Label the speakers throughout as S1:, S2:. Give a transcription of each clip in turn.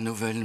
S1: Nouvelle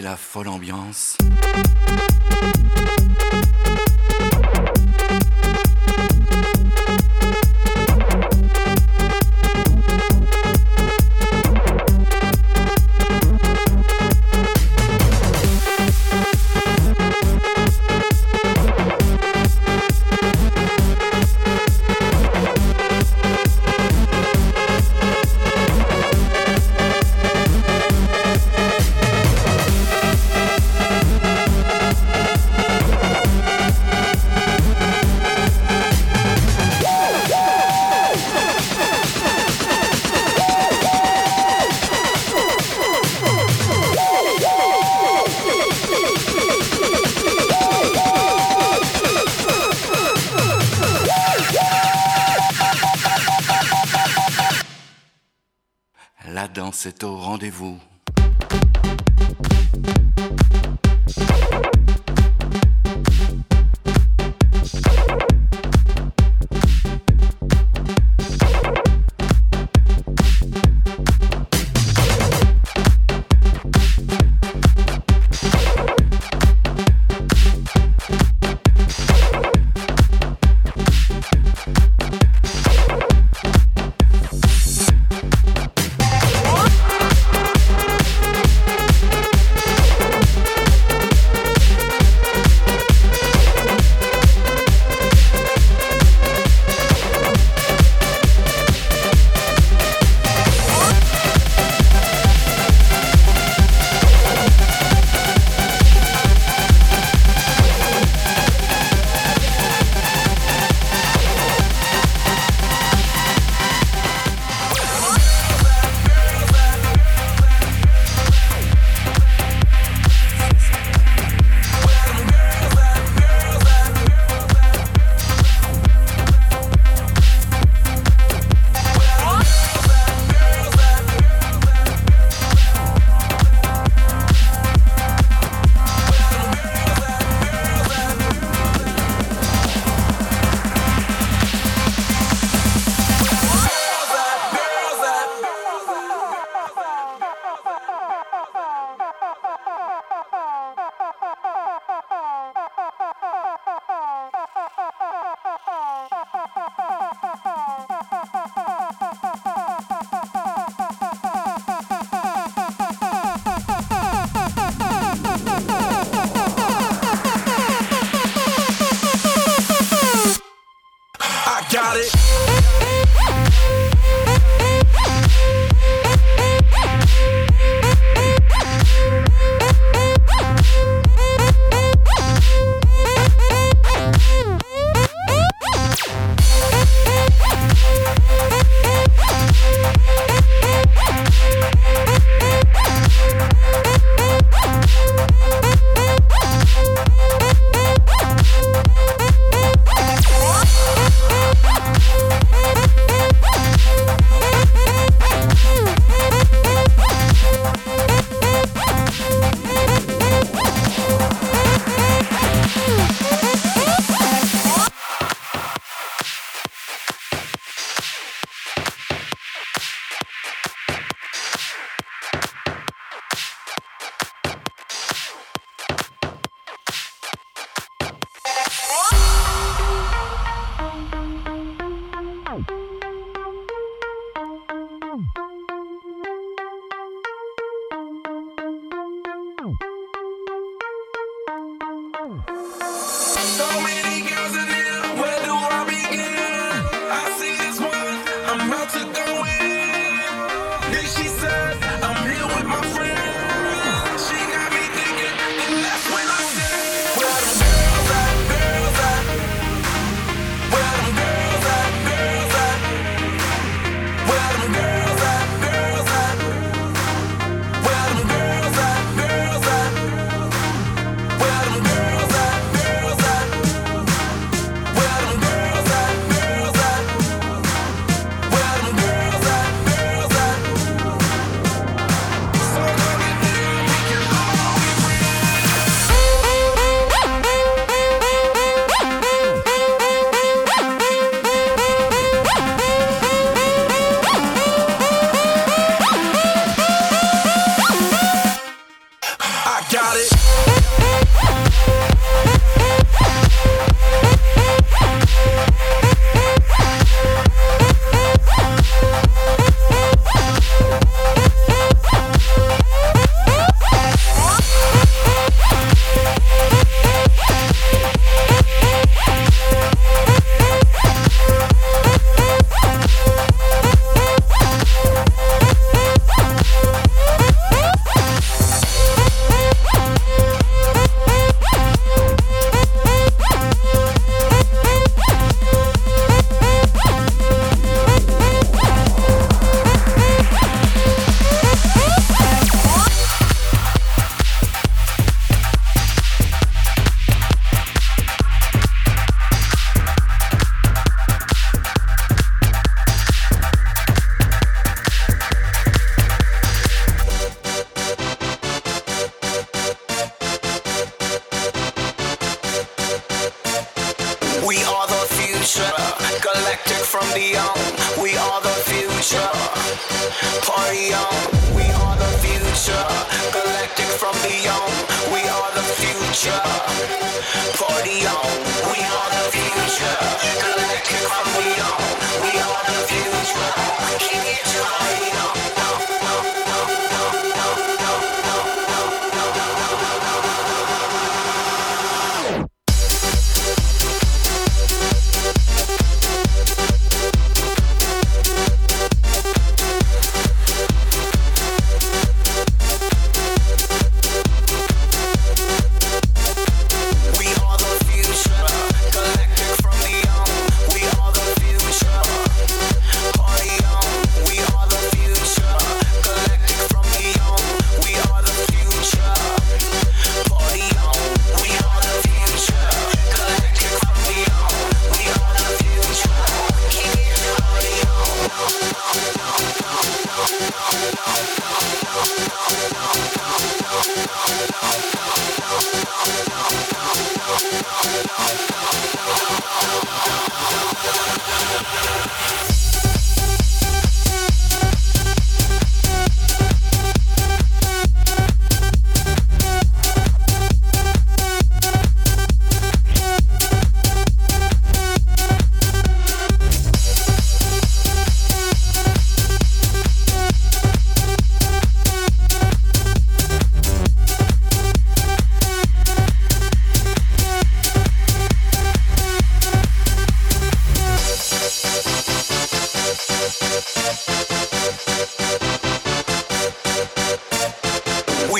S1: la folle ambiance. c'est au rendez-vous.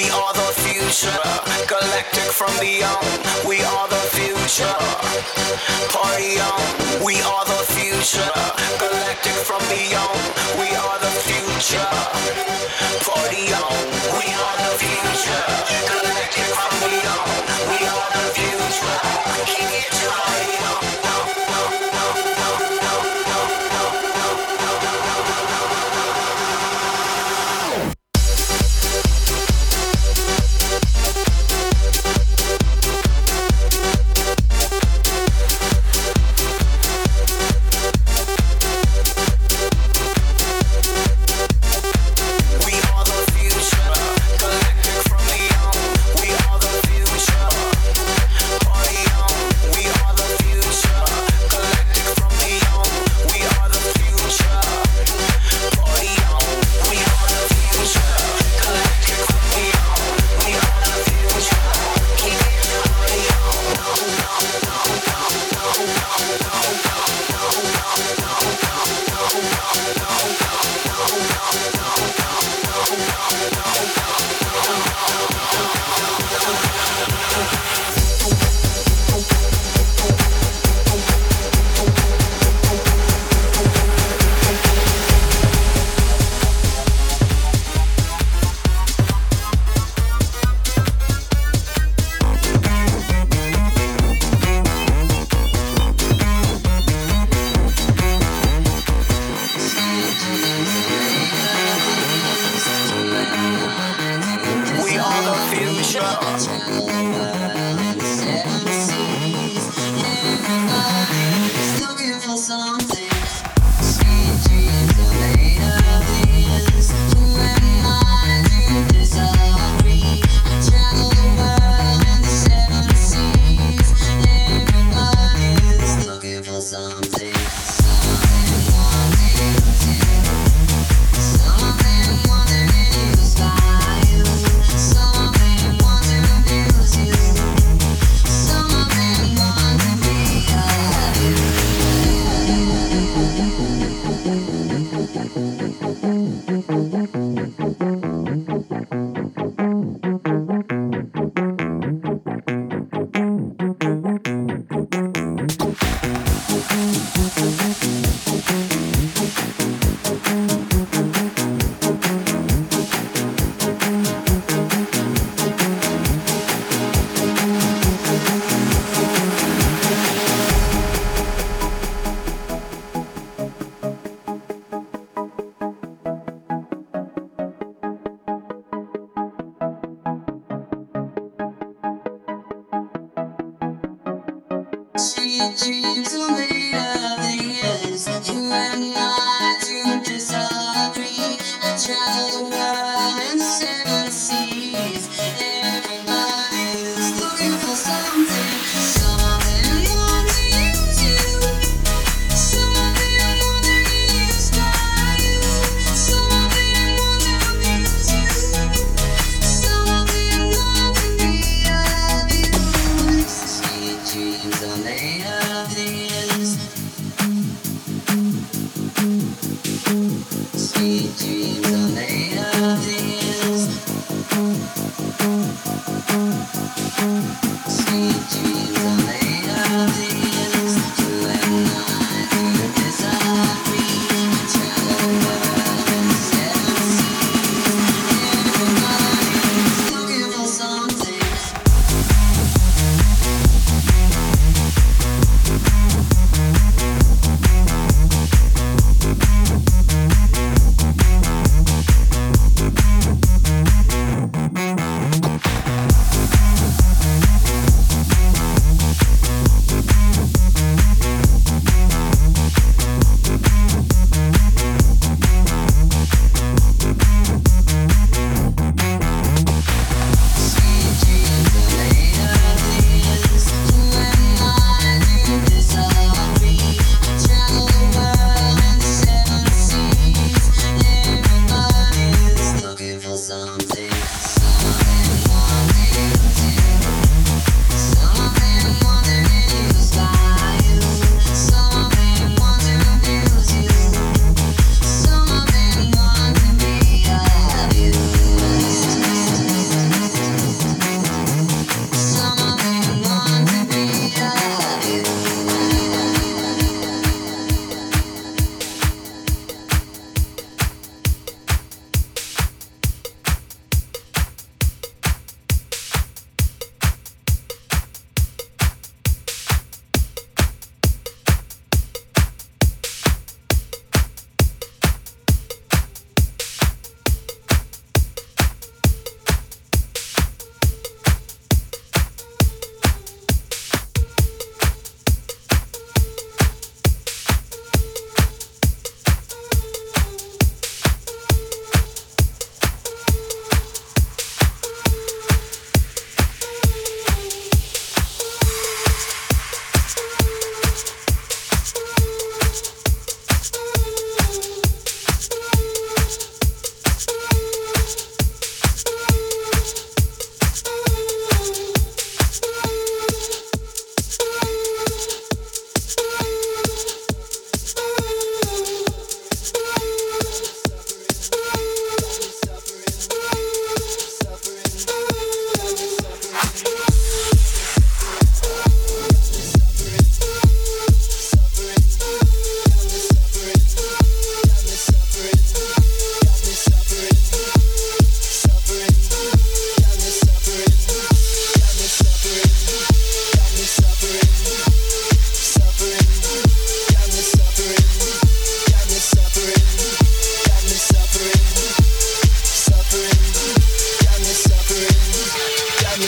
S2: We are the future. Galactic from beyond. We are the future. Party on. We are the future. Galactic from beyond. We are the future. Party on. We are the future. Galactic from beyond. We are the future.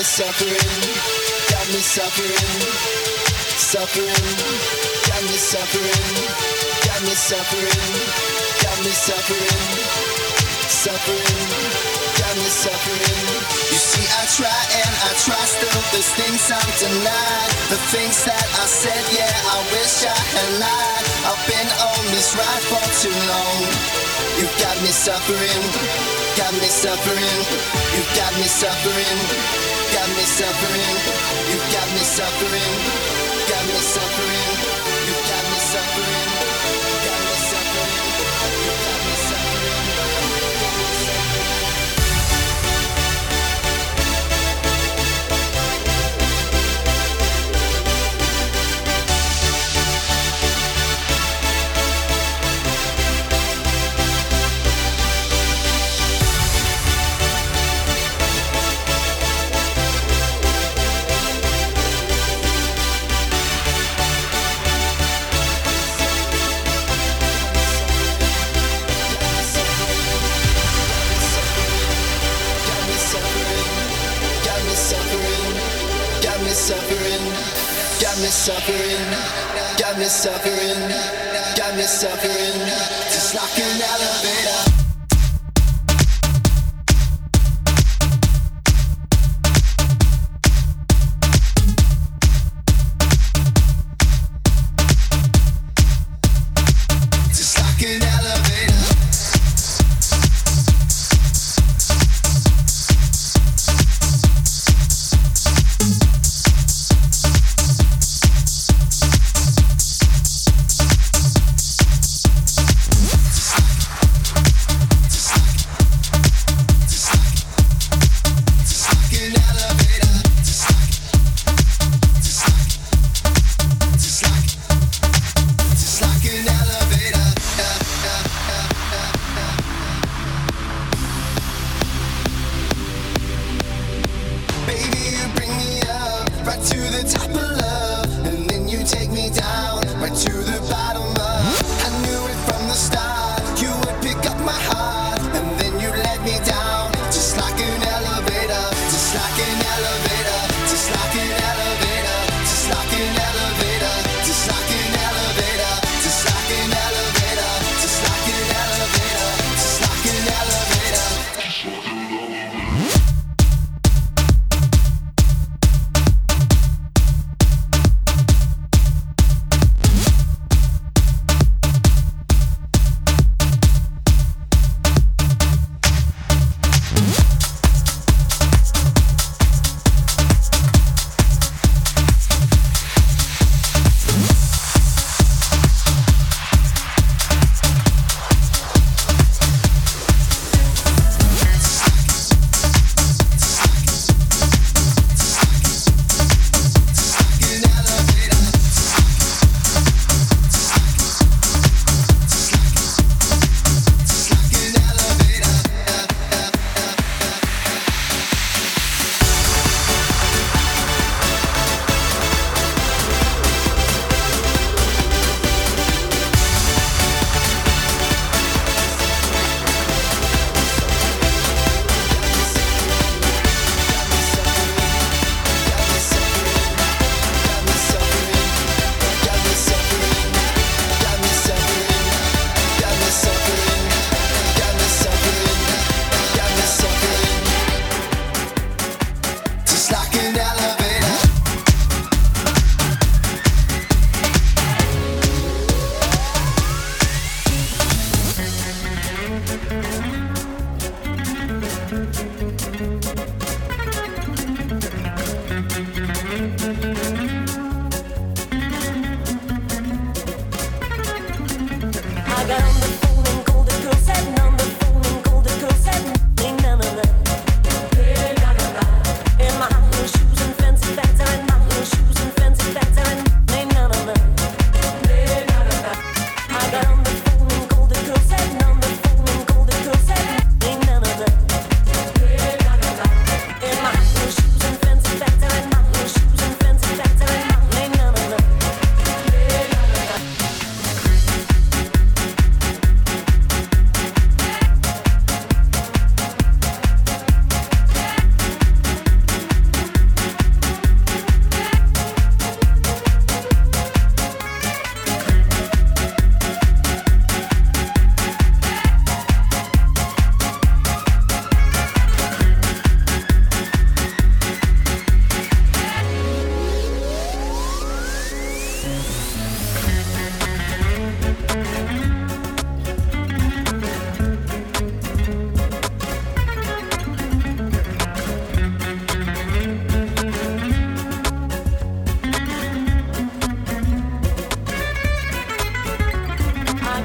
S3: suffering, got me suffering, suffering, got me suffering, got me suffering, got me suffering, suffering, got me suffering. You see, I try and I try still. the things I'm denied, the things that I said, yeah, I wish I had lied. I've been on this ride for too long. You got me suffering, got me suffering, you got me suffering got me suffering. You got me suffering. Suffering, got me suffering, got me suffering, just like an elevator. right to the top of love, and then you take me down, right to the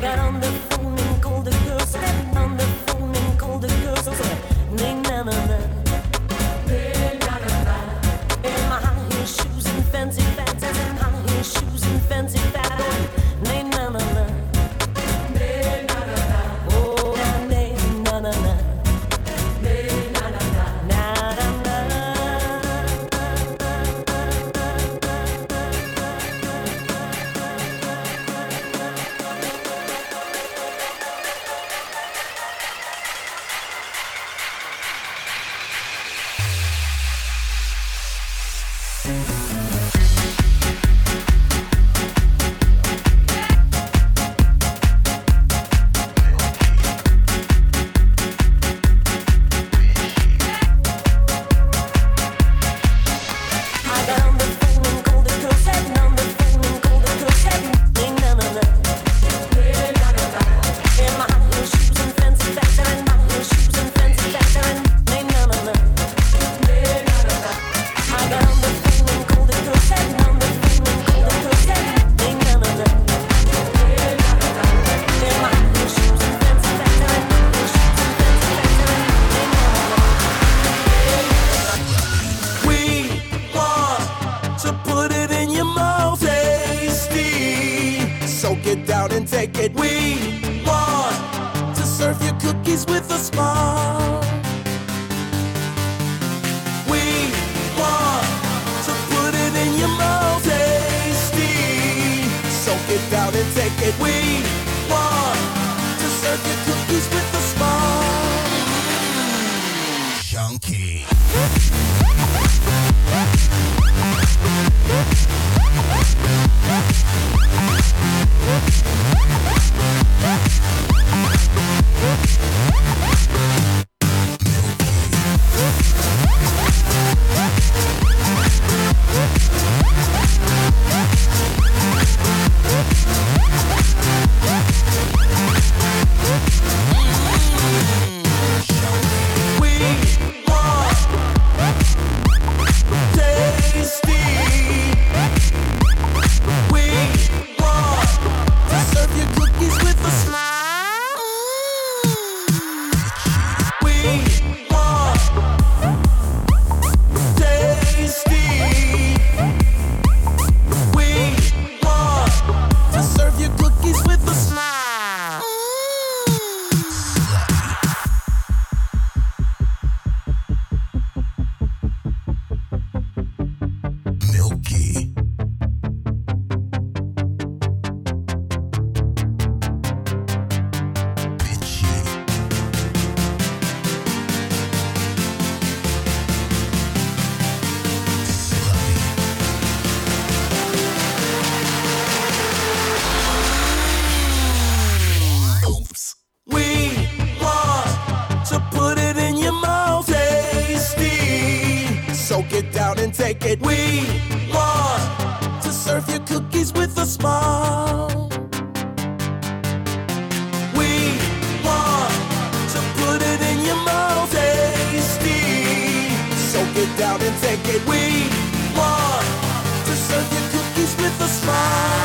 S4: got on the
S5: Soak it down and take it. We want to serve you cookies with a smile. We want to put it in your mouth, tasty. Soak it down and take it. We want to serve you cookies with a smile.